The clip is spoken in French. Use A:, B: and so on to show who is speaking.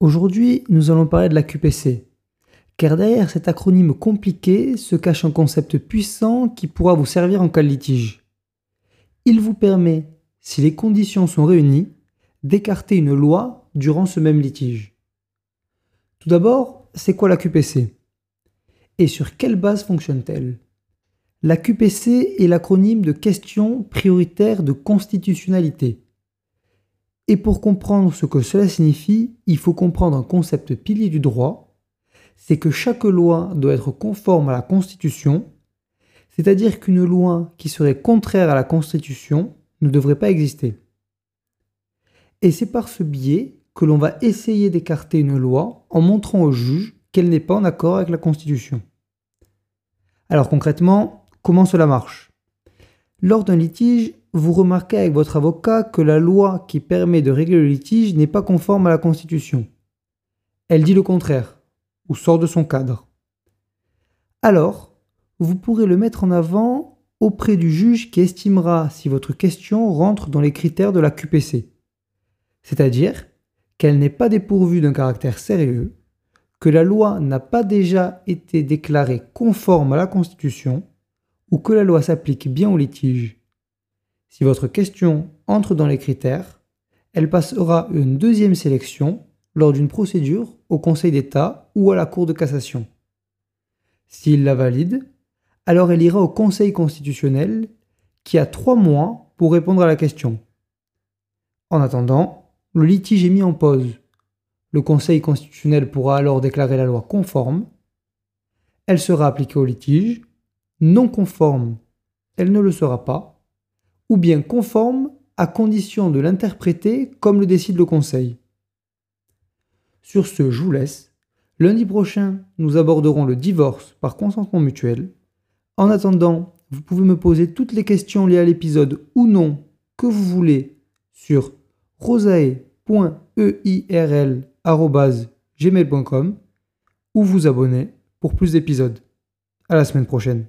A: Aujourd'hui, nous allons parler de la QPC, car derrière cet acronyme compliqué se cache un concept puissant qui pourra vous servir en cas de litige. Il vous permet, si les conditions sont réunies, d'écarter une loi durant ce même litige. Tout d'abord, c'est quoi la QPC Et sur quelle base fonctionne-t-elle? La QPC est l'acronyme de question prioritaire de constitutionnalité. Et pour comprendre ce que cela signifie, il faut comprendre un concept pilier du droit, c'est que chaque loi doit être conforme à la Constitution, c'est-à-dire qu'une loi qui serait contraire à la Constitution ne devrait pas exister. Et c'est par ce biais que l'on va essayer d'écarter une loi en montrant au juge qu'elle n'est pas en accord avec la Constitution. Alors concrètement, comment cela marche? Lors d'un litige, vous remarquez avec votre avocat que la loi qui permet de régler le litige n'est pas conforme à la Constitution. Elle dit le contraire, ou sort de son cadre. Alors, vous pourrez le mettre en avant auprès du juge qui estimera si votre question rentre dans les critères de la QPC. C'est-à-dire qu'elle n'est pas dépourvue d'un caractère sérieux, que la loi n'a pas déjà été déclarée conforme à la Constitution, ou que la loi s'applique bien au litige. Si votre question entre dans les critères, elle passera une deuxième sélection lors d'une procédure au Conseil d'État ou à la Cour de cassation. S'il la valide, alors elle ira au Conseil constitutionnel qui a trois mois pour répondre à la question. En attendant, le litige est mis en pause. Le Conseil constitutionnel pourra alors déclarer la loi conforme. Elle sera appliquée au litige. Non conforme, elle ne le sera pas ou bien conforme à condition de l'interpréter comme le décide le Conseil. Sur ce, je vous laisse. Lundi prochain, nous aborderons le divorce par consentement mutuel. En attendant, vous pouvez me poser toutes les questions liées à l'épisode ou non que vous voulez sur rosae.eirl.gmail.com ou vous abonner pour plus d'épisodes. À la semaine prochaine.